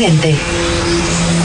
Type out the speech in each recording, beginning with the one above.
Estridente.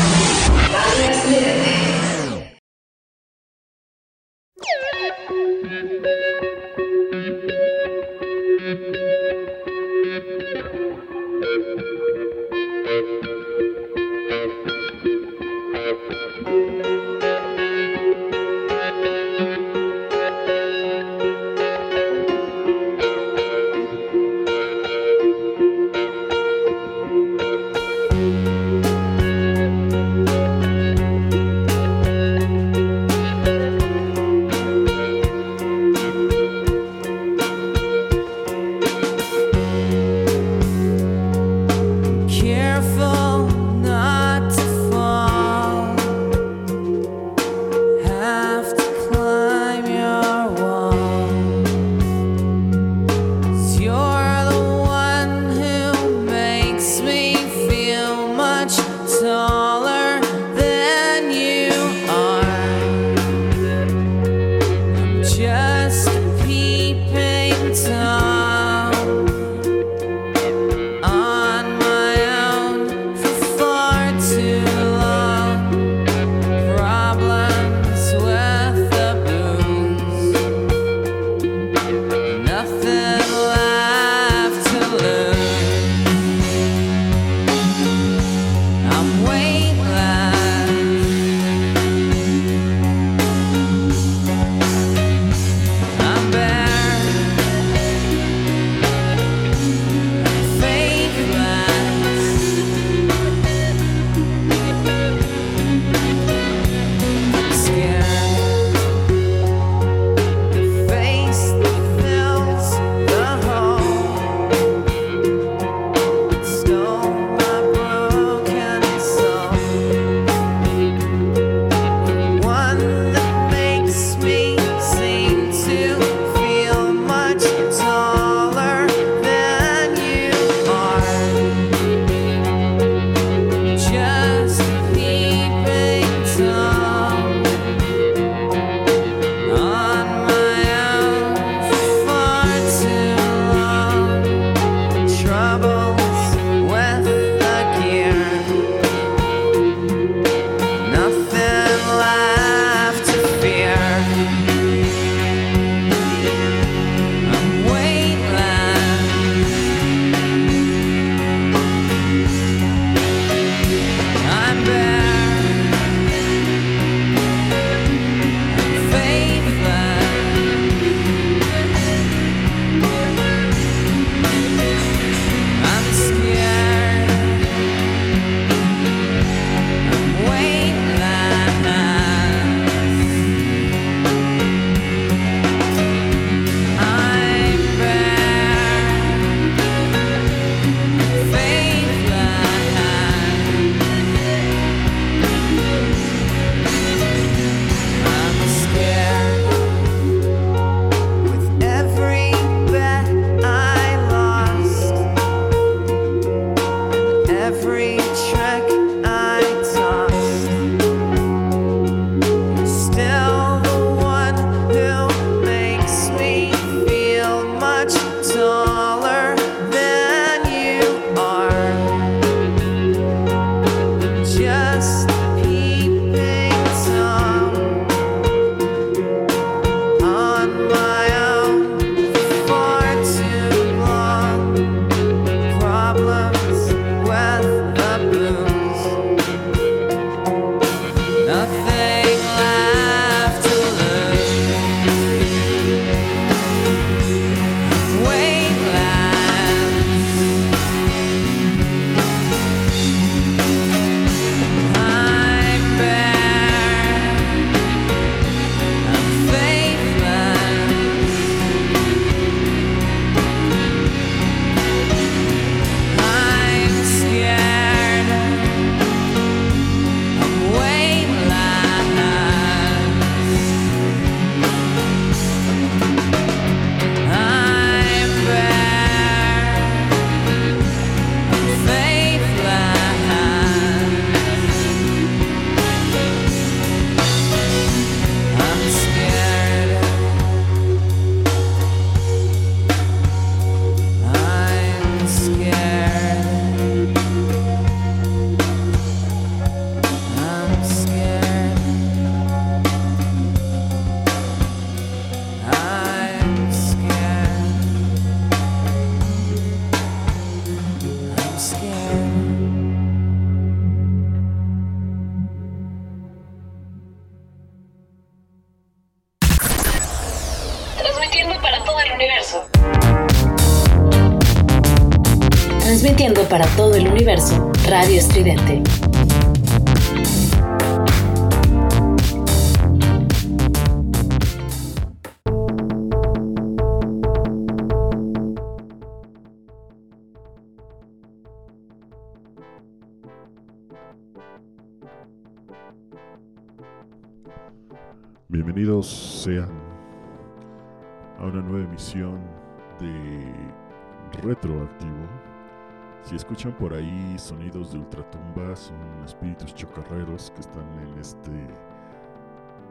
Escuchan por ahí sonidos de ultratumba, son espíritus chocarreros que están en este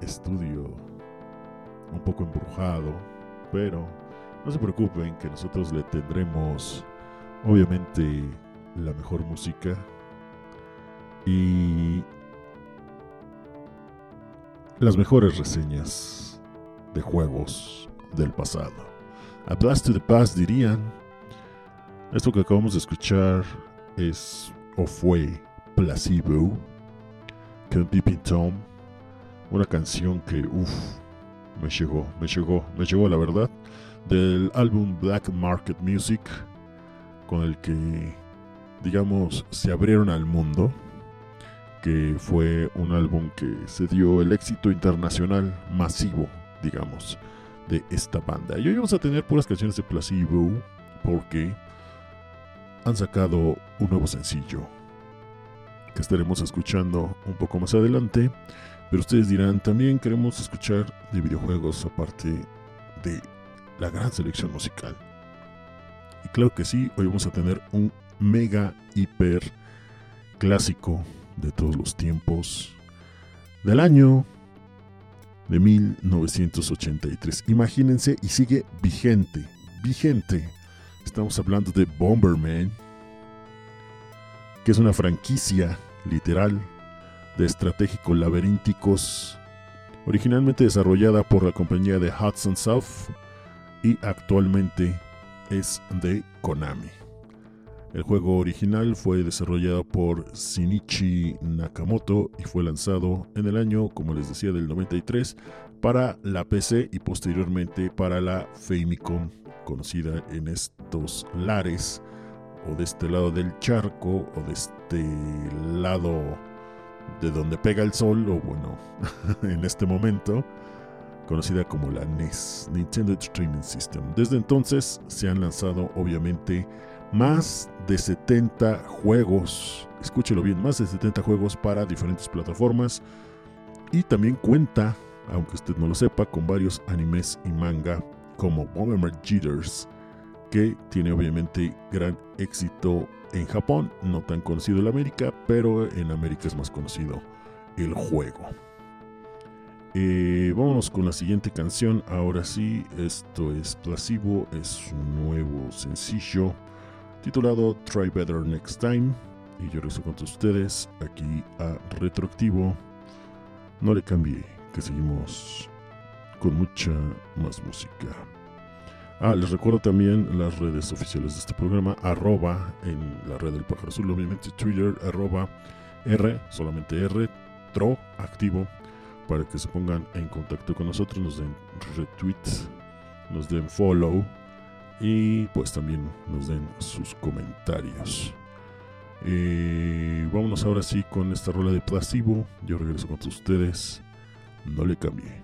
estudio un poco embrujado, pero no se preocupen que nosotros le tendremos obviamente la mejor música y las mejores reseñas de juegos del pasado. A Blast to the Past dirían, esto que acabamos de escuchar es o fue Placebo, con Pippin Tom, una canción que, uff, me llegó, me llegó, me llegó la verdad, del álbum Black Market Music, con el que, digamos, se abrieron al mundo que fue un álbum que se dio el éxito internacional masivo, digamos, de esta banda. Y hoy vamos a tener puras canciones de Placebo porque han sacado un nuevo sencillo que estaremos escuchando un poco más adelante. Pero ustedes dirán, también queremos escuchar de videojuegos aparte de la gran selección musical. Y claro que sí, hoy vamos a tener un mega hiper clásico de todos los tiempos del año de 1983. Imagínense y sigue vigente, vigente. Estamos hablando de Bomberman, que es una franquicia literal de estratégicos laberínticos, originalmente desarrollada por la compañía de Hudson South y actualmente es de Konami. El juego original fue desarrollado por Shinichi Nakamoto y fue lanzado en el año, como les decía, del 93 para la PC y posteriormente para la Famicom, conocida en estos lares o de este lado del charco o de este lado de donde pega el sol o bueno, en este momento conocida como la NES, Nintendo Entertainment System. Desde entonces se han lanzado obviamente más de 70 juegos, escúchelo bien, más de 70 juegos para diferentes plataformas y también cuenta, aunque usted no lo sepa, con varios animes y manga como Bomberman Jitters, que tiene obviamente gran éxito en Japón, no tan conocido en América, pero en América es más conocido el juego. Eh, vámonos con la siguiente canción. Ahora sí, esto es Placebo, es un nuevo sencillo titulado Try Better Next Time. Y yo regreso con ustedes aquí a Retroactivo. No le cambie, que seguimos con mucha más música. Ah, les recuerdo también las redes oficiales de este programa, arroba en la red del pájaro azul, obviamente Twitter, arroba R, solamente R, tro, activo, para que se pongan en contacto con nosotros, nos den retweets, nos den follow y pues también nos den sus comentarios. Eh, vámonos ahora sí con esta rola de Placebo. Yo regreso con ustedes. No le cambie.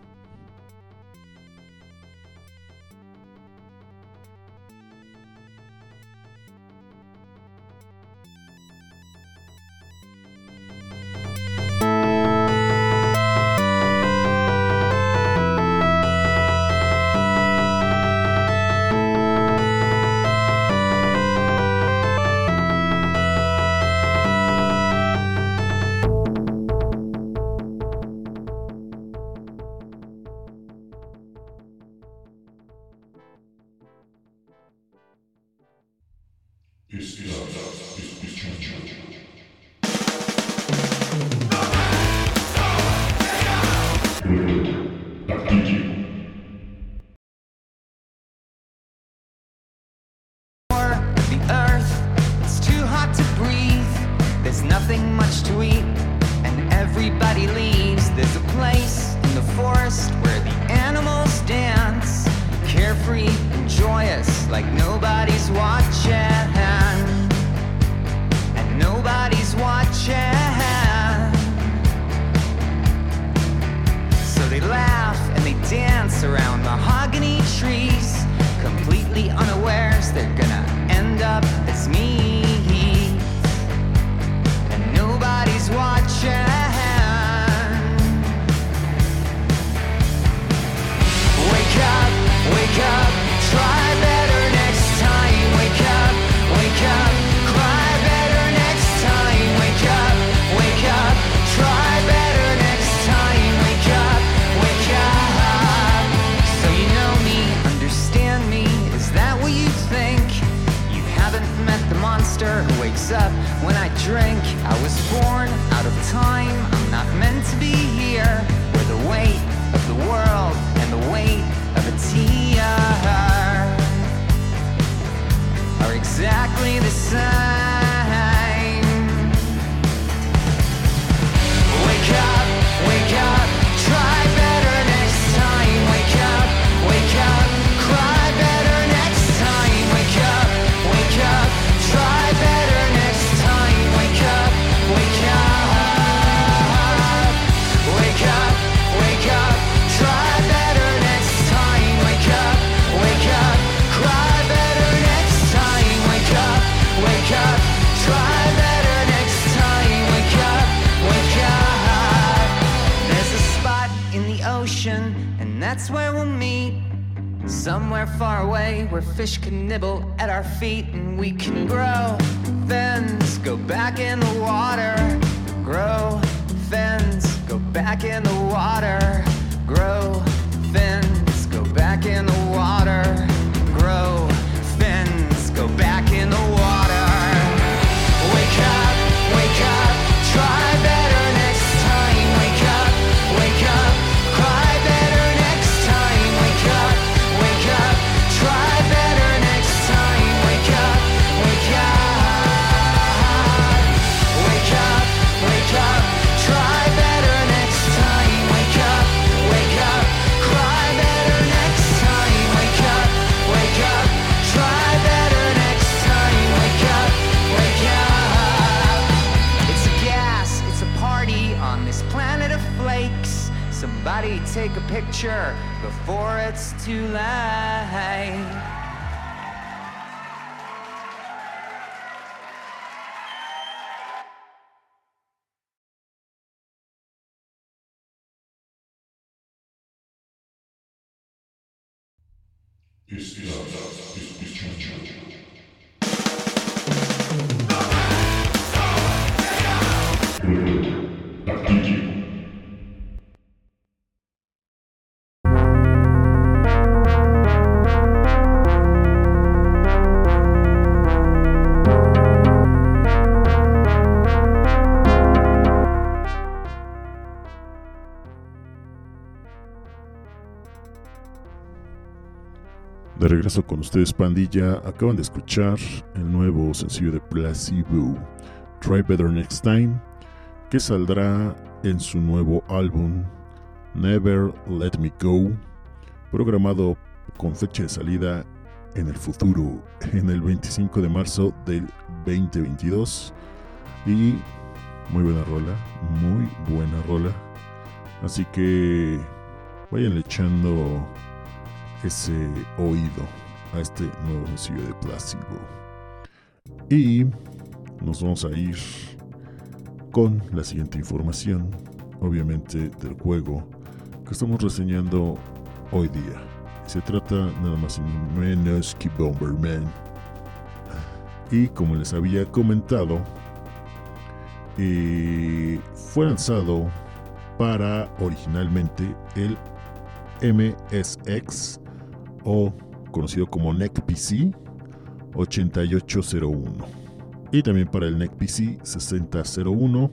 Somewhere far away where fish can nibble at our feet and we can grow. Fins, go back in the water, grow. Fins, go back in the water, grow. Fins, go back in the water, picture before it's too late. This is, this, this, this, this, regreso con ustedes, pandilla. Acaban de escuchar el nuevo sencillo de Placebo, Try Better Next Time, que saldrá en su nuevo álbum Never Let Me Go, programado con fecha de salida en el futuro, en el 25 de marzo del 2022. Y muy buena rola, muy buena rola. Así que vayan echando ese oído a este nuevo sencillo de Placebo. Y nos vamos a ir con la siguiente información, obviamente del juego que estamos reseñando hoy día. Se trata nada más y menos que Bomberman. Y como les había comentado, eh, fue lanzado para originalmente el MSX o conocido como NEC PC 8801 y también para el NEC PC 6001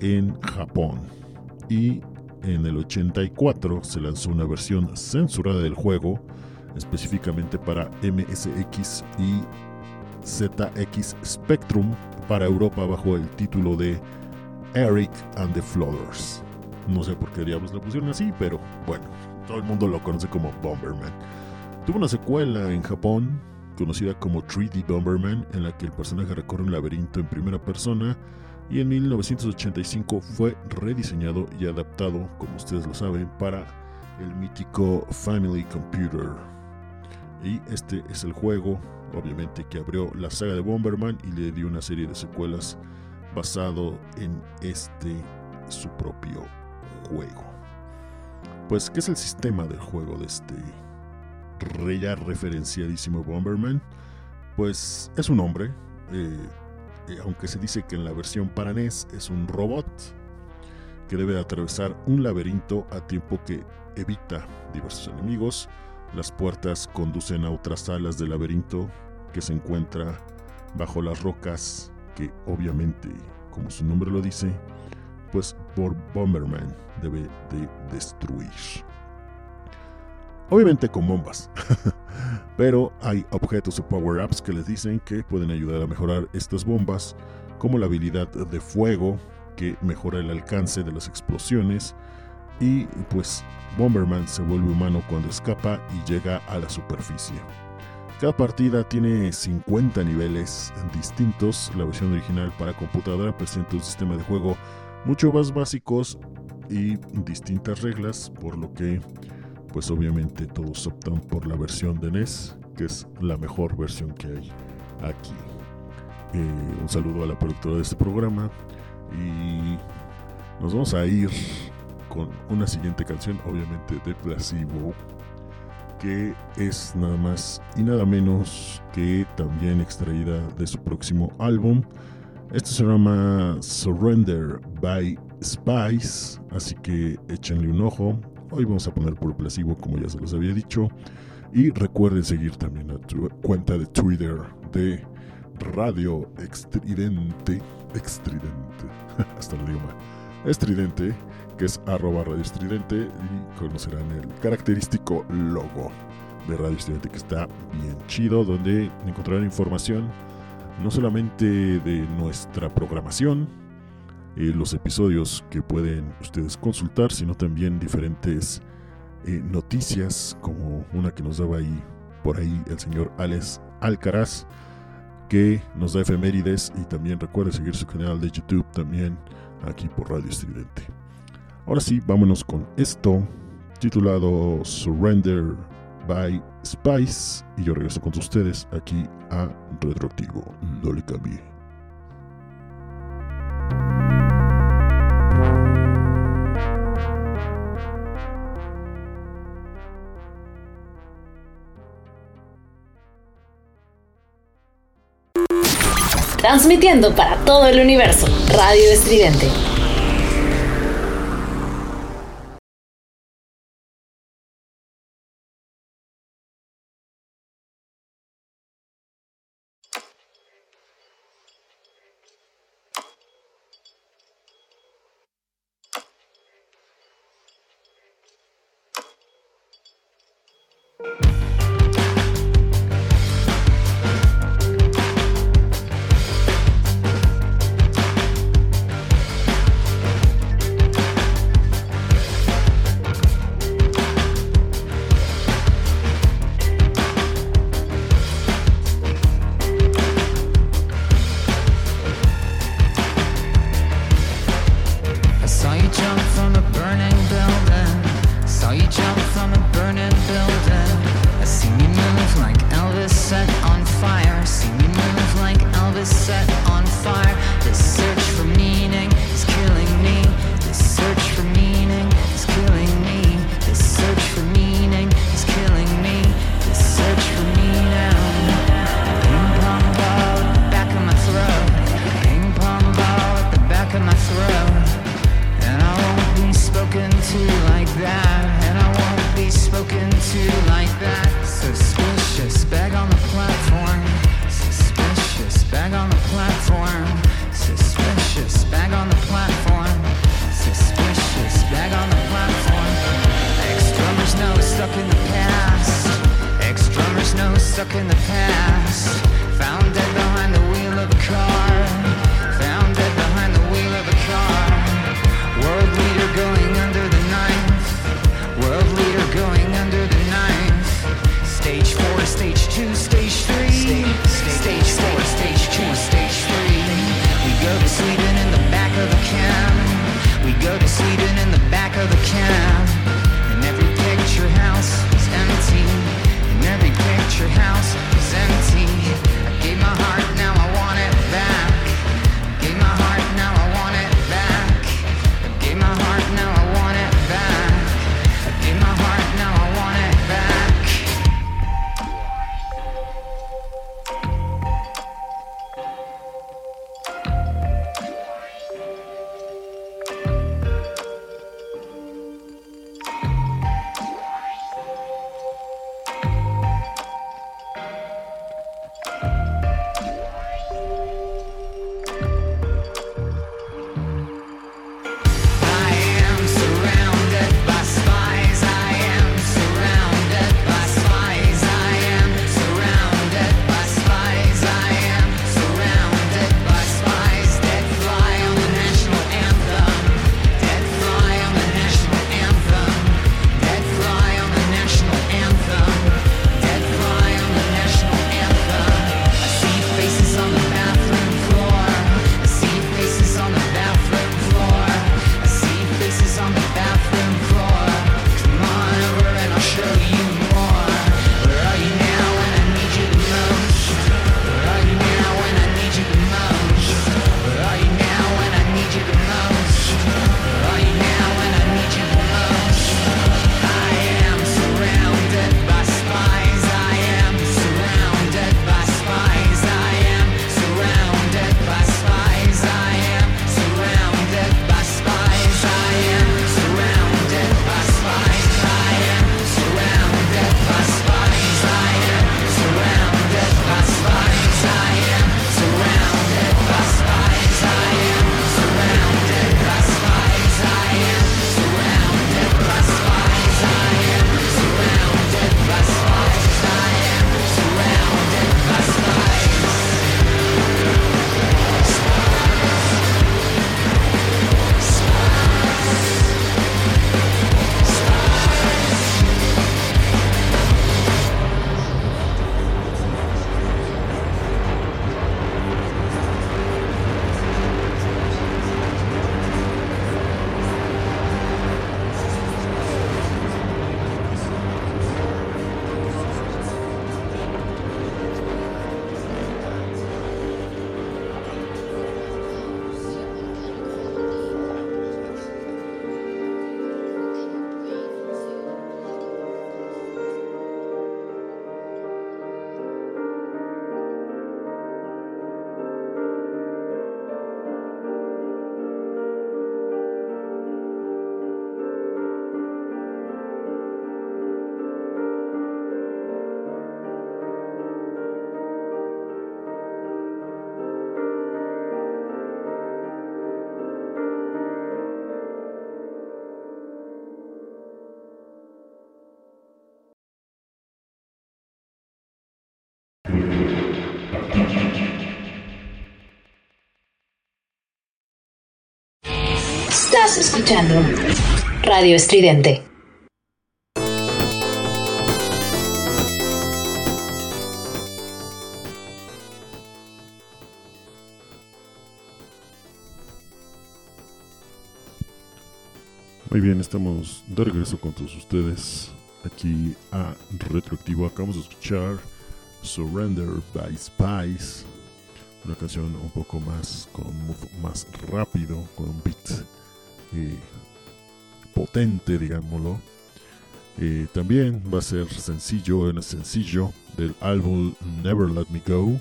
en Japón. Y en el 84 se lanzó una versión censurada del juego específicamente para MSX y ZX Spectrum para Europa bajo el título de Eric and the Flooders. No sé por qué diablos le pusieron así, pero bueno, todo el mundo lo conoce como Bomberman. Tuvo una secuela en Japón, conocida como 3D Bomberman, en la que el personaje recorre un laberinto en primera persona, y en 1985 fue rediseñado y adaptado, como ustedes lo saben, para el mítico Family Computer. Y este es el juego, obviamente, que abrió la saga de Bomberman y le dio una serie de secuelas basado en este su propio juego. Pues, ¿qué es el sistema del juego de este ya referenciadísimo Bomberman? Pues es un hombre, eh, eh, aunque se dice que en la versión para NES es un robot que debe atravesar un laberinto a tiempo que evita diversos enemigos. Las puertas conducen a otras salas del laberinto que se encuentra bajo las rocas que obviamente, como su nombre lo dice, pues Bomberman debe de destruir. Obviamente con bombas. Pero hay objetos o power-ups que les dicen que pueden ayudar a mejorar estas bombas, como la habilidad de fuego, que mejora el alcance de las explosiones, y pues Bomberman se vuelve humano cuando escapa y llega a la superficie. Cada partida tiene 50 niveles distintos. La versión original para computadora presenta un sistema de juego mucho más básicos y distintas reglas, por lo que pues obviamente todos optan por la versión de NES, que es la mejor versión que hay aquí. Eh, un saludo a la productora de este programa y nos vamos a ir con una siguiente canción, obviamente de Placebo, que es nada más y nada menos que también extraída de su próximo álbum. Esto se llama Surrender by Spice, así que échenle un ojo. Hoy vamos a poner por placebo, como ya se los había dicho. Y recuerden seguir también a tu cuenta de Twitter de Radio Extridente. Extridente. Hasta el idioma. Estridente, que es arroba Radio Estridente. Y conocerán el característico logo de Radio Estridente, que está bien chido, donde encontrarán información no solamente de nuestra programación, eh, los episodios que pueden ustedes consultar, sino también diferentes eh, noticias, como una que nos daba ahí por ahí el señor Alex Alcaraz, que nos da efemérides y también recuerde seguir su canal de YouTube también aquí por Radio Estridente. Ahora sí, vámonos con esto, titulado Surrender by Spice, y yo regreso con ustedes aquí a Retroactivo. No le cambie. Transmitiendo para todo el universo, Radio Estridente. Escuchando Radio Estridente. Muy bien, estamos de regreso con todos ustedes aquí a Retroactivo. Acabamos de escuchar Surrender by Spice, una canción un poco más con más rápido, con un beat eh, potente, digámoslo. Eh, también va a ser sencillo, en el sencillo del álbum Never Let Me Go.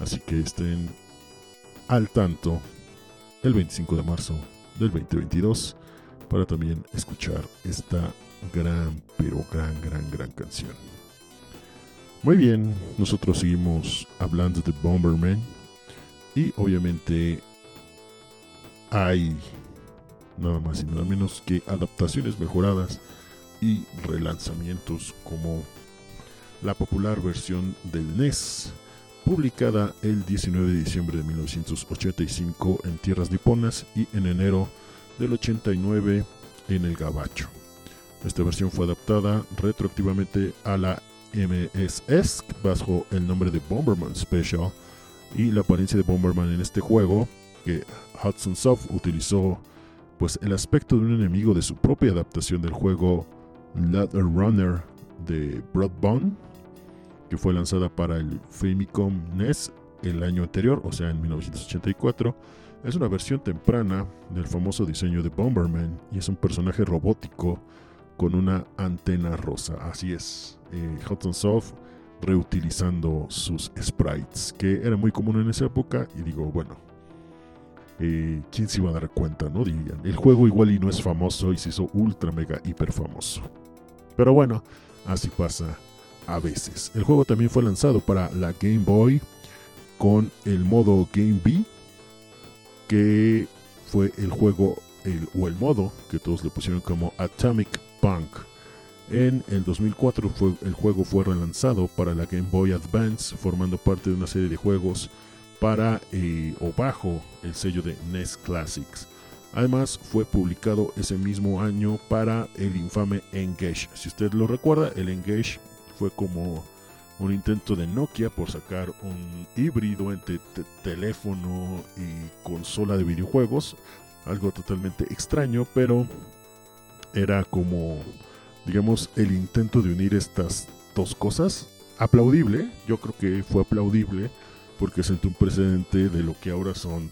Así que estén al tanto el 25 de marzo del 2022 para también escuchar esta gran, pero gran, gran, gran canción. Muy bien, nosotros seguimos hablando de Bomberman y obviamente hay nada más y nada menos que adaptaciones mejoradas y relanzamientos como la popular versión del NES, publicada el 19 de diciembre de 1985 en tierras niponas y en enero del 89 en el Gabacho. Esta versión fue adaptada retroactivamente a la MSS bajo el nombre de Bomberman Special y la apariencia de Bomberman en este juego que Hudson Soft utilizó pues el aspecto de un enemigo de su propia adaptación del juego Ladder Runner de Broadbone que fue lanzada para el Famicom NES el año anterior, o sea en 1984 es una versión temprana del famoso diseño de Bomberman y es un personaje robótico con una antena rosa. Así es, eh, Hudson Soft reutilizando sus sprites, que era muy común en esa época. Y digo, bueno, eh, ¿quién se iba a dar cuenta? No dirían. El juego igual y no es famoso y se hizo ultra mega hiper famoso. Pero bueno, así pasa a veces. El juego también fue lanzado para la Game Boy con el modo Game B que fue el juego o el modo que todos le pusieron como Atomic Punk. En el 2004 fue, el juego fue relanzado para la Game Boy Advance, formando parte de una serie de juegos para eh, o bajo el sello de NES Classics. Además, fue publicado ese mismo año para el infame Engage. Si usted lo recuerda, el Engage fue como un intento de Nokia por sacar un híbrido entre te- teléfono y consola de videojuegos. Algo totalmente extraño, pero era como, digamos, el intento de unir estas dos cosas. Aplaudible, yo creo que fue aplaudible porque sentó un precedente de lo que ahora son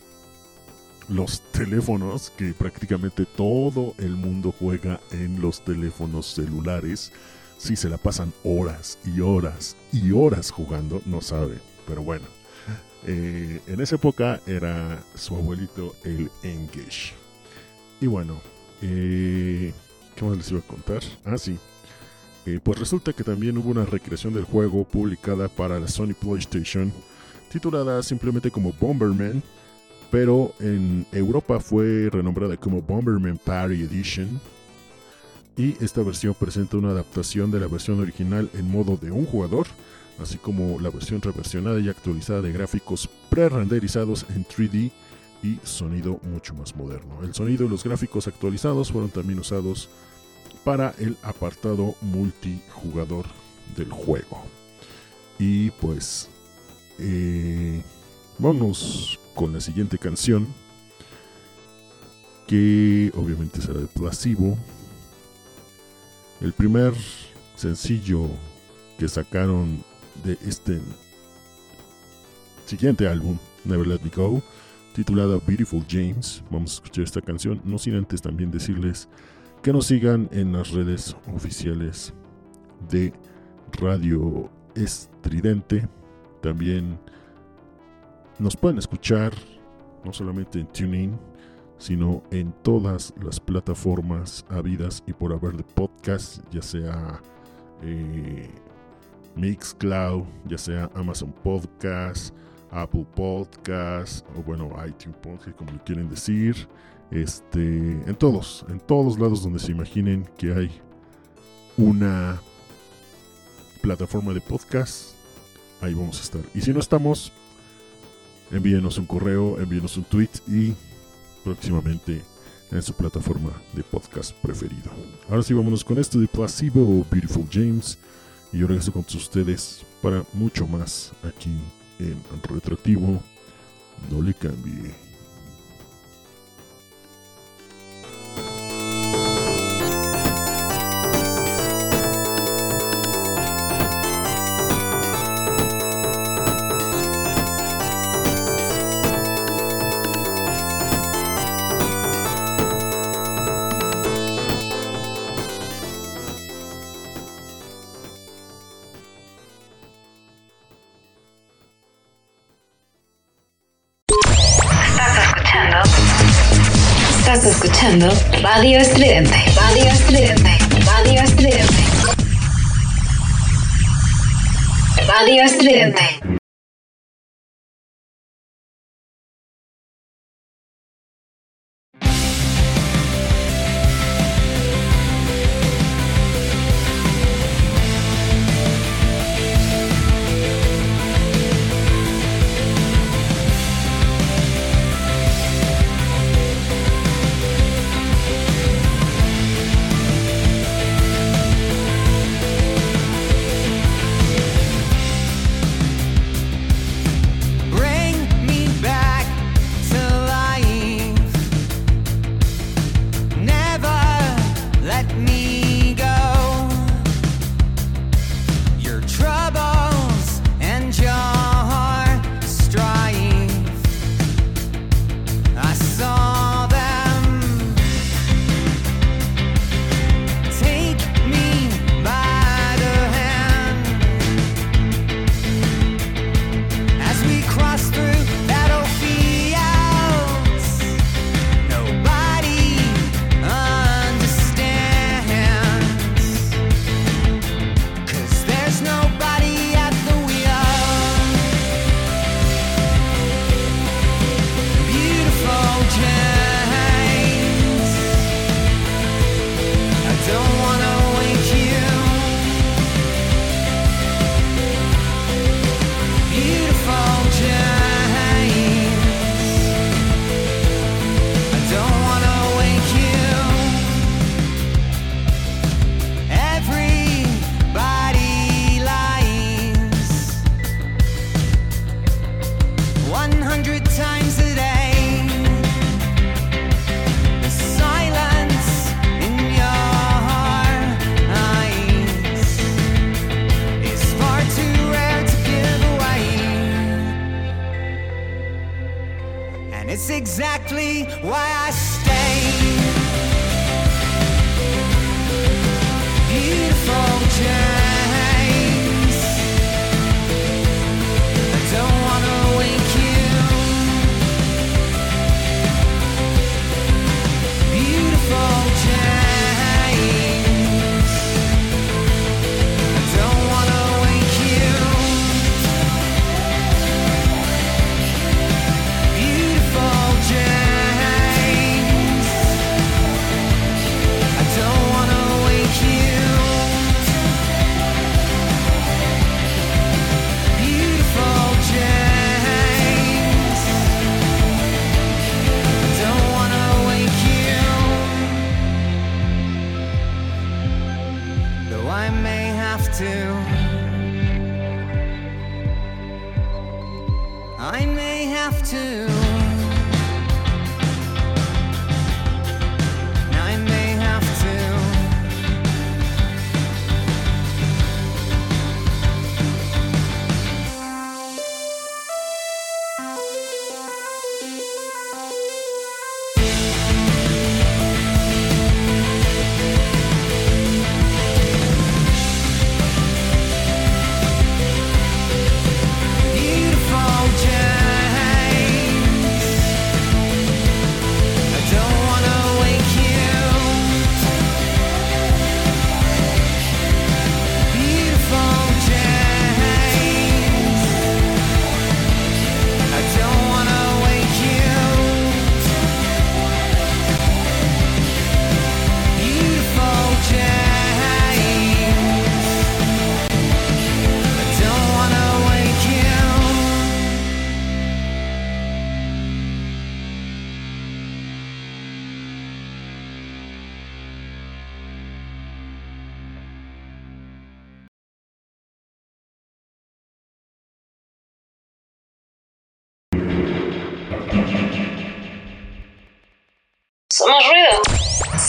los teléfonos, que prácticamente todo el mundo juega en los teléfonos celulares. Si se la pasan horas y horas y horas jugando, no sabe. Pero bueno, eh, en esa época era su abuelito el Engage. Y bueno, eh, ¿qué más les iba a contar? Ah, sí. Eh, pues resulta que también hubo una recreación del juego publicada para la Sony PlayStation, titulada simplemente como Bomberman, pero en Europa fue renombrada como Bomberman Party Edition. Y esta versión presenta una adaptación de la versión original en modo de un jugador, así como la versión reversionada y actualizada de gráficos pre-renderizados en 3D y sonido mucho más moderno. El sonido y los gráficos actualizados fueron también usados para el apartado multijugador del juego. Y pues eh, vamos con la siguiente canción, que obviamente será de Placebo. El primer sencillo que sacaron de este siguiente álbum, Never Let Me Go, titulada Beautiful James. Vamos a escuchar esta canción, no sin antes también decirles que nos sigan en las redes oficiales de Radio Estridente. También nos pueden escuchar no solamente en TuneIn, sino en todas las plataformas habidas y por haber de podcast, ya sea eh, Mixcloud, ya sea Amazon Podcast, Apple Podcast, o bueno, iTunes Podcast, como le quieren decir. Este, en todos, en todos lados donde se imaginen que hay una plataforma de podcast, ahí vamos a estar. Y si no estamos, envíenos un correo, envíenos un tweet y próximamente en su plataforma de podcast preferido. Ahora sí, vámonos con esto de Placebo o Beautiful James. Y yo regreso con ustedes para mucho más aquí en Retroactivo. No le cambie.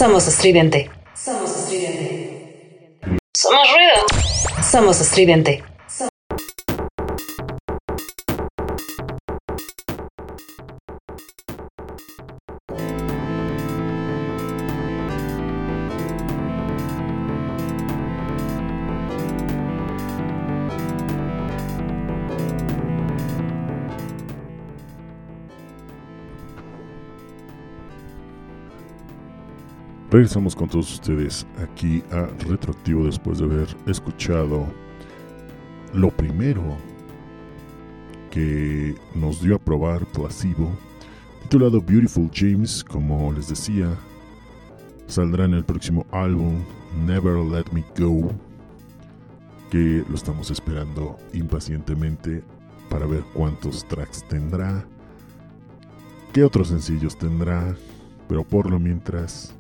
Somos estridente. Somos estridente. Somos ruido. Somos estridente. Regresamos con todos ustedes aquí a Retroactivo después de haber escuchado lo primero que nos dio a probar Placebo, titulado Beautiful James, como les decía, saldrá en el próximo álbum Never Let Me Go, que lo estamos esperando impacientemente para ver cuántos tracks tendrá, qué otros sencillos tendrá, pero por lo mientras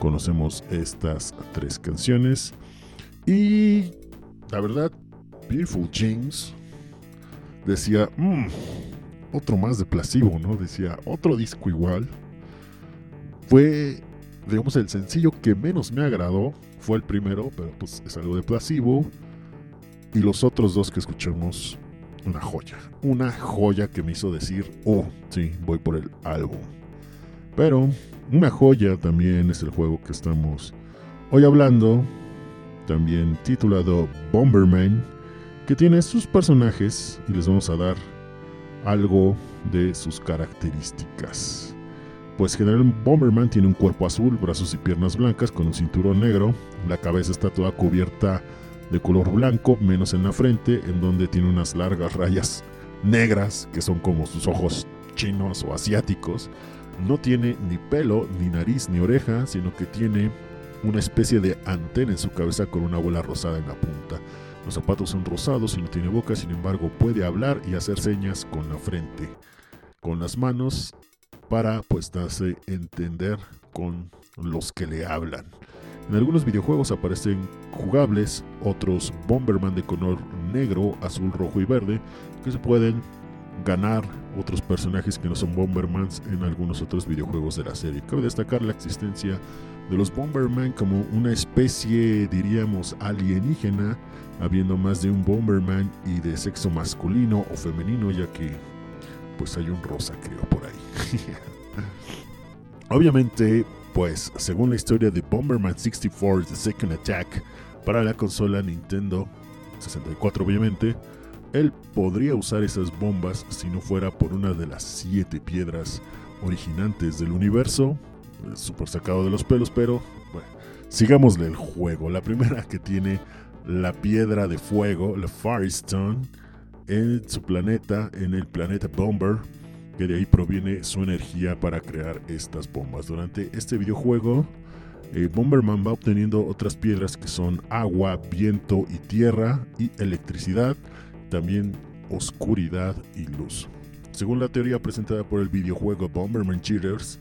conocemos estas tres canciones. Y la verdad, Beautiful James decía, "Mm, otro más de Placebo, ¿no? Decía, otro disco igual. Fue, digamos, el sencillo que menos me agradó. Fue el primero, pero pues es algo de Placebo. Y los otros dos que escuchamos, una joya. Una joya que me hizo decir, oh, sí, voy por el álbum. Pero una joya también es el juego que estamos hoy hablando, también titulado Bomberman, que tiene sus personajes y les vamos a dar algo de sus características. Pues General Bomberman tiene un cuerpo azul, brazos y piernas blancas con un cinturón negro, la cabeza está toda cubierta de color blanco, menos en la frente, en donde tiene unas largas rayas negras que son como sus ojos chinos o asiáticos no tiene ni pelo, ni nariz, ni oreja, sino que tiene una especie de antena en su cabeza con una bola rosada en la punta. Los zapatos son rosados y no tiene boca, sin embargo puede hablar y hacer señas con la frente, con las manos para pues darse entender con los que le hablan. En algunos videojuegos aparecen jugables otros Bomberman de color negro, azul, rojo y verde que se pueden ganar otros personajes que no son Bombermans en algunos otros videojuegos de la serie. Cabe destacar la existencia de los Bomberman como una especie, diríamos, alienígena, habiendo más de un Bomberman y de sexo masculino o femenino, ya que pues hay un rosa creo por ahí. Obviamente, pues según la historia de Bomberman 64 The Second Attack para la consola Nintendo 64 obviamente, él podría usar esas bombas si no fuera por una de las siete piedras originantes del universo. Súper sacado de los pelos, pero bueno, sigámosle el juego. La primera que tiene la piedra de fuego, la Firestone, en su planeta, en el planeta Bomber, que de ahí proviene su energía para crear estas bombas. Durante este videojuego, eh, Bomberman va obteniendo otras piedras que son agua, viento y tierra y electricidad también oscuridad y luz. Según la teoría presentada por el videojuego Bomberman Cheaters,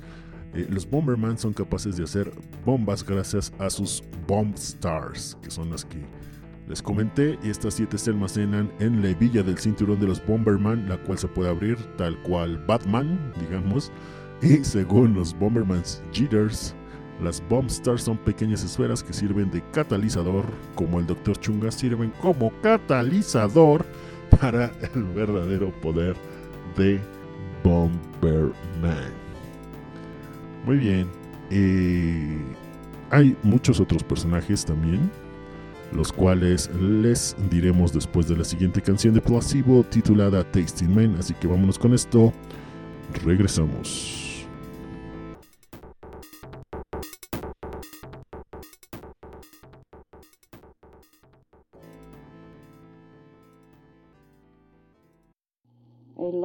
eh, los Bomberman son capaces de hacer bombas gracias a sus Bomb Stars, que son las que les comenté, y estas siete se almacenan en la hebilla del cinturón de los Bomberman, la cual se puede abrir tal cual Batman, digamos, y según los Bomberman Cheaters, las Bomb Stars son pequeñas esferas que sirven de catalizador, como el Dr. Chunga sirven como catalizador para el verdadero poder de Bomberman. Muy bien. eh, hay muchos otros personajes también, los cuales les diremos después de la siguiente canción de Placebo titulada Tasting Man. Así que vámonos con esto. Regresamos.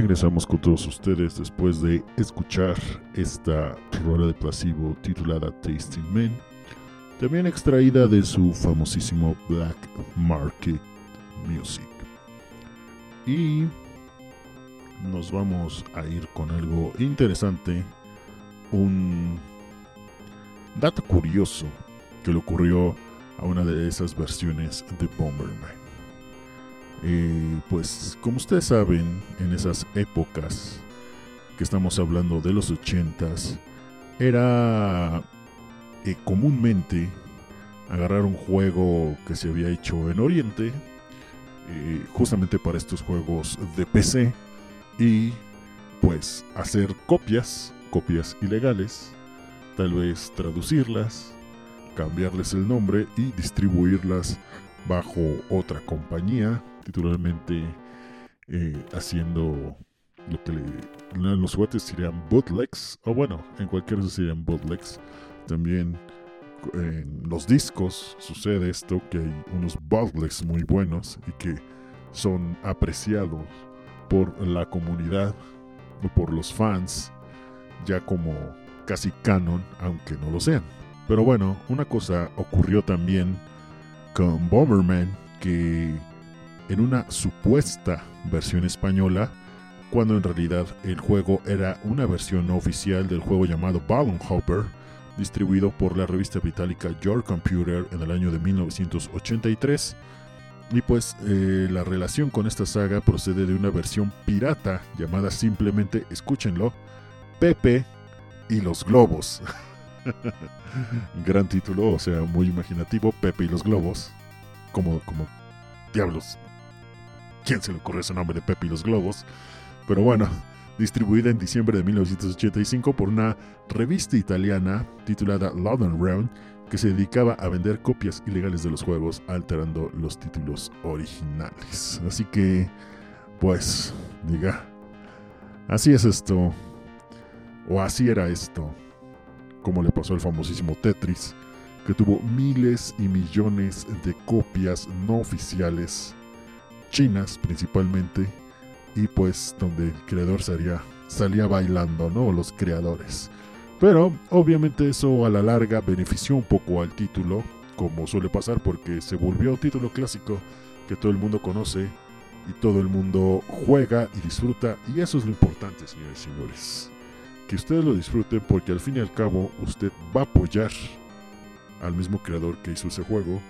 Regresamos con todos ustedes después de escuchar esta rola de placebo titulada Tasting Men, también extraída de su famosísimo Black Market Music. Y nos vamos a ir con algo interesante, un dato curioso que le ocurrió a una de esas versiones de Bomberman. Pues como ustedes saben, en esas épocas que estamos hablando de los 80s, era eh, comúnmente agarrar un juego que se había hecho en Oriente, eh, justamente para estos juegos de PC, y pues hacer copias, copias ilegales, tal vez traducirlas, cambiarles el nombre y distribuirlas bajo otra compañía, titularmente eh, haciendo lo que le, los juguetes serían bootlegs, o bueno, en cualquier caso serían bootlegs. También en los discos sucede esto, que hay unos bootlegs muy buenos y que son apreciados por la comunidad o por los fans ya como casi canon, aunque no lo sean. Pero bueno, una cosa ocurrió también con Bomberman que en una supuesta versión española, cuando en realidad el juego era una versión no oficial del juego llamado Balloon Hopper, distribuido por la revista británica Your Computer en el año de 1983. Y pues eh, la relación con esta saga procede de una versión pirata llamada simplemente, escúchenlo, Pepe y los Globos. Gran título, o sea, muy imaginativo, Pepe y los Globos. Como, como diablos. ¿Quién se le ocurre ese nombre de Pepe y los Globos? Pero bueno, distribuida en diciembre de 1985 por una revista italiana titulada London Round que se dedicaba a vender copias ilegales de los juegos alterando los títulos originales. Así que, pues, diga, así es esto, o así era esto, como le pasó al famosísimo Tetris, que tuvo miles y millones de copias no oficiales, chinas principalmente, y pues donde el creador salía, salía bailando, ¿no? Los creadores. Pero obviamente eso a la larga benefició un poco al título, como suele pasar porque se volvió un título clásico que todo el mundo conoce y todo el mundo juega y disfruta. Y eso es lo importante, señores y señores. Que ustedes lo disfruten porque al fin y al cabo usted va a apoyar al mismo creador que hizo ese juego.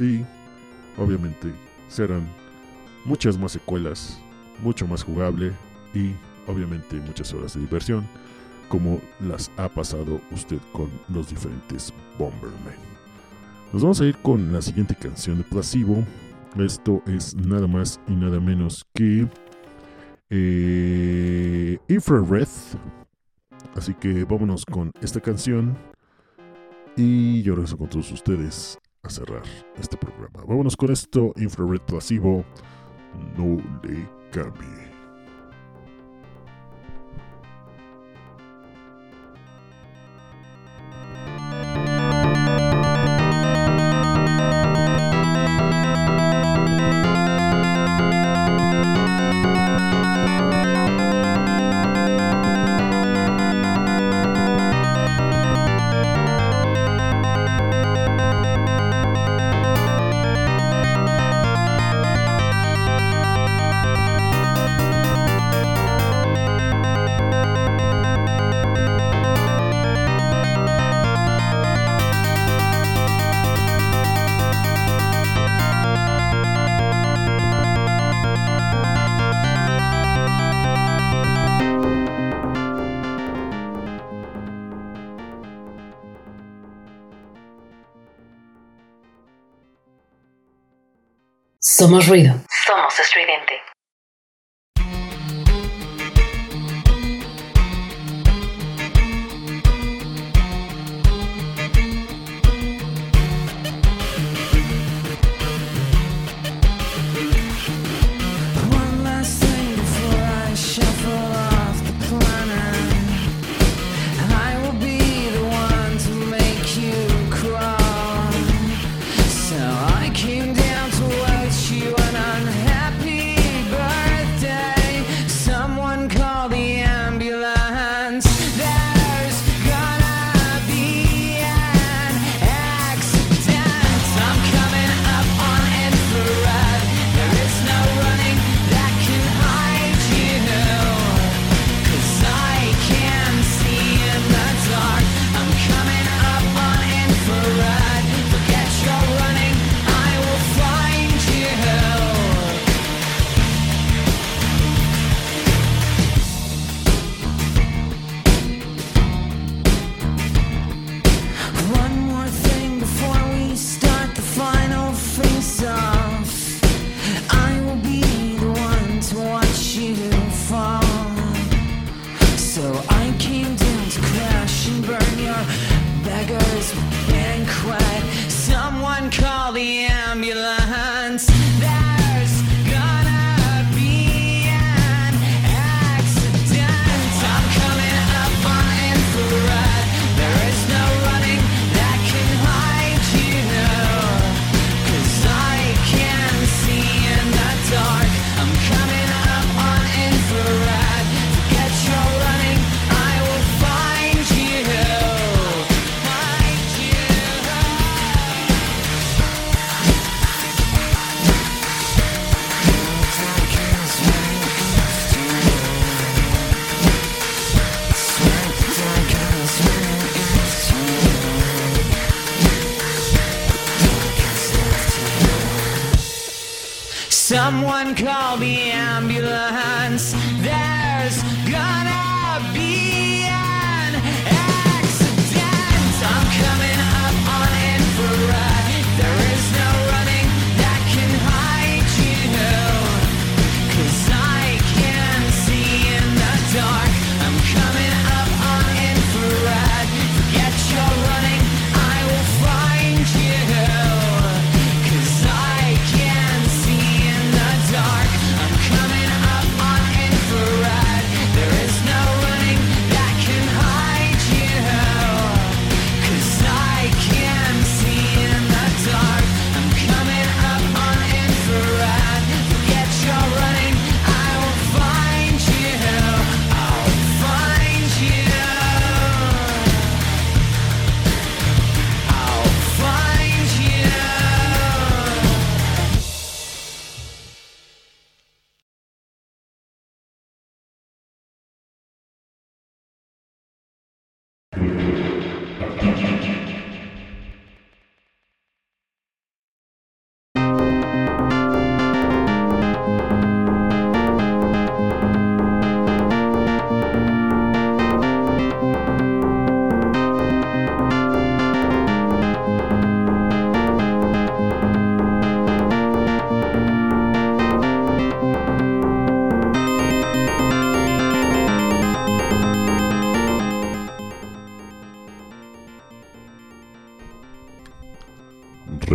Y obviamente serán muchas más secuelas, mucho más jugable y obviamente muchas horas de diversión como las ha pasado usted con los diferentes Bombermen. Nos vamos a ir con la siguiente canción de Placebo. Esto es nada más y nada menos que eh, Infrared. Así que vámonos con esta canción. Y yo regreso con todos ustedes a cerrar este programa. Vámonos con esto, Infrared Placebo. No le cambie. Somos ruido. Call the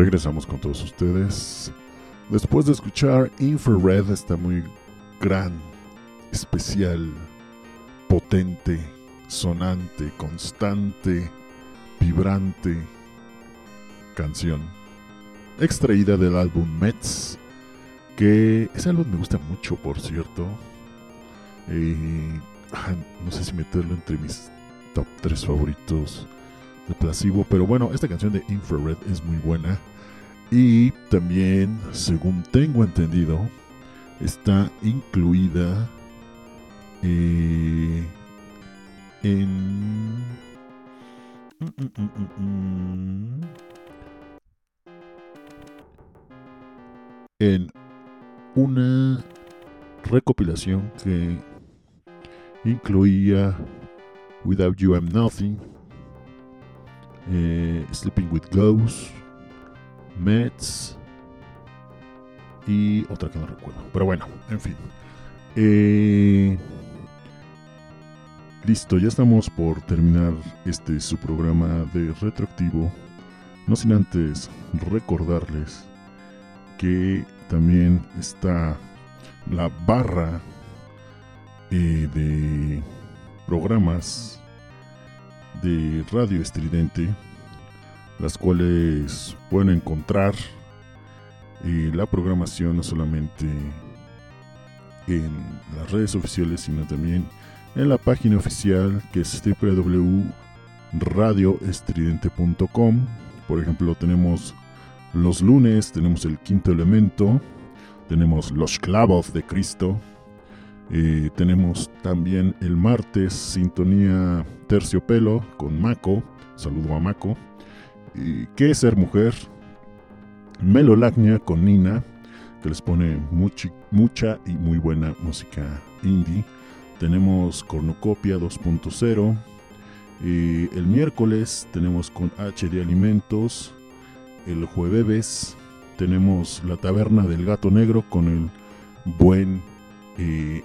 Regresamos con todos ustedes. Después de escuchar Infrared, esta muy gran, especial, potente, sonante, constante, vibrante canción. Extraída del álbum Mets. Que ese álbum me gusta mucho, por cierto. Eh, ah, no sé si meterlo entre mis top 3 favoritos de Placebo, pero bueno, esta canción de Infrared es muy buena. Y también, según tengo entendido, está incluida eh, mm, mm, mm. En una recopilación que incluía Without You I'm Nothing, eh, Sleeping with Ghosts, Mets y otra que no recuerdo. Pero bueno, en fin. Eh, listo, ya estamos por terminar este su programa de retroactivo. No sin antes recordarles que también está la barra eh, de programas de Radio Estridente, las cuales pueden encontrar eh, la programación no solamente en las redes oficiales, sino también en la página oficial que es www.radioestridente.com. Por ejemplo, tenemos los lunes, tenemos el quinto elemento, tenemos los clavos de Cristo, tenemos también el martes Sintonía Terciopelo con Mako. Saludo a Mako. ¿Qué es ser mujer? Melolagnia con Nina, que les pone mucha y muy buena música indie. Tenemos Cornucopia 2.0. Eh, el miércoles tenemos con H de Alimentos. El jueves tenemos La Taberna del Gato Negro con el buen eh,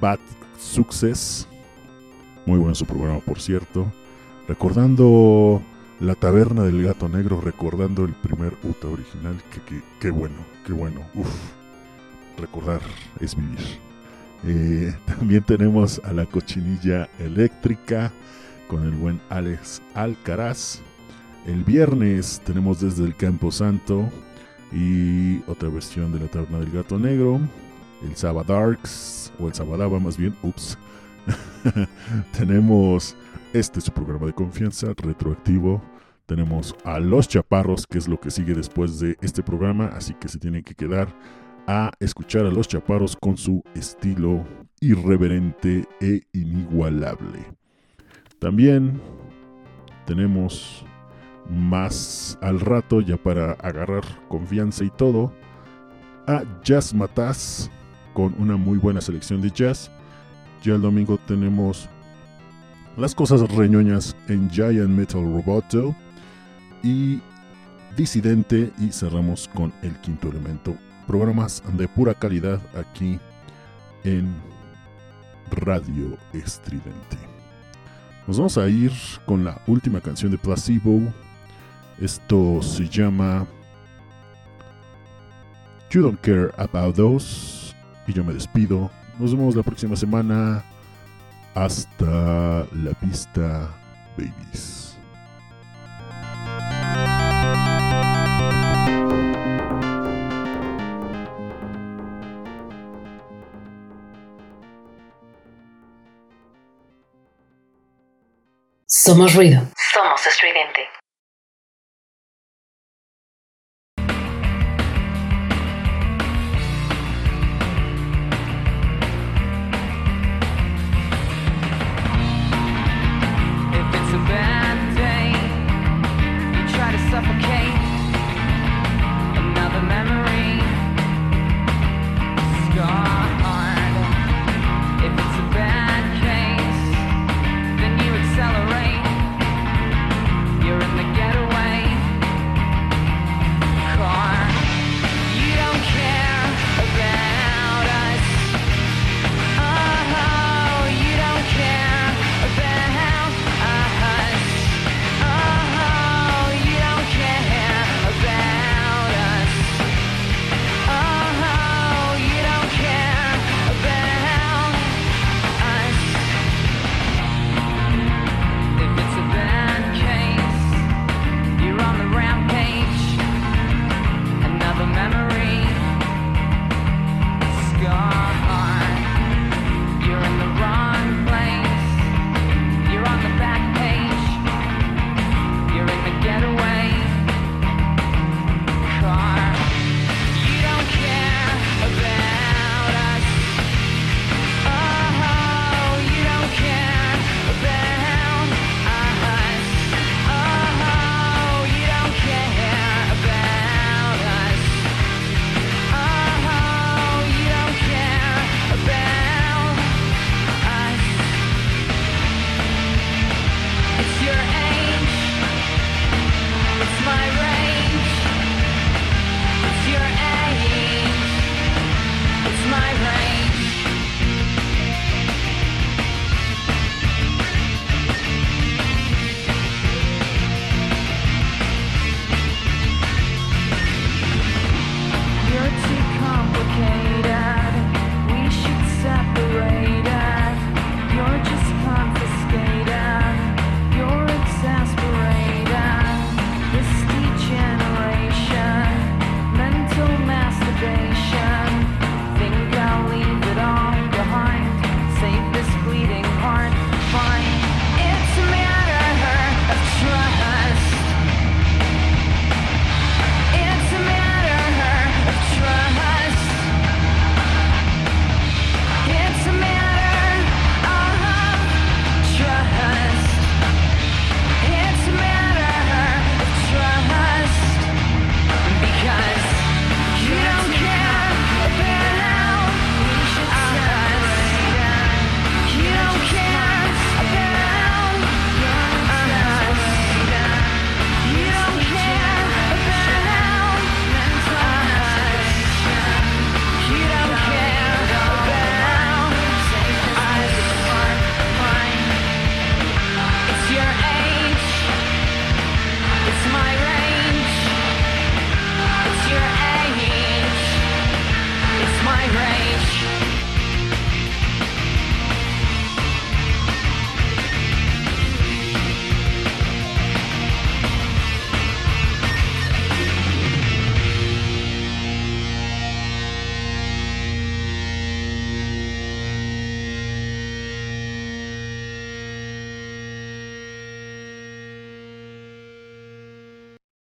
Bad Success. Muy bueno su programa, por cierto. Recordando La Taberna del Gato Negro recordando el primer UTA original. Que, que, qué bueno, qué bueno. Recordar es vivir. Eh, también tenemos a la cochinilla eléctrica con el buen Alex Alcaraz. El viernes tenemos desde el Campo Santo y otra versión de la Taberna del Gato Negro. El Sabadarks, o el Sabadaba más bien, ups. tenemos este es su programa de confianza retroactivo. Tenemos a Los Chaparros, que es lo que sigue después de este programa, así que se tienen que quedar a escuchar a Los Chaparros con su estilo irreverente e inigualable. También tenemos más al rato, ya para agarrar confianza y todo, a Jazz con una muy buena selección de jazz. Ya el domingo tenemos las cosas reñoñas en Giant Metal Roboto y Disidente y cerramos con el quinto elemento. Programas de pura calidad aquí en Radio Estridente. Nos vamos a ir con la última canción de Placebo. Esto se llama You Don't Care About Those. Y yo me despido. Nos vemos la próxima semana. Hasta la vista, babies. Somos ruido. Somos estridente.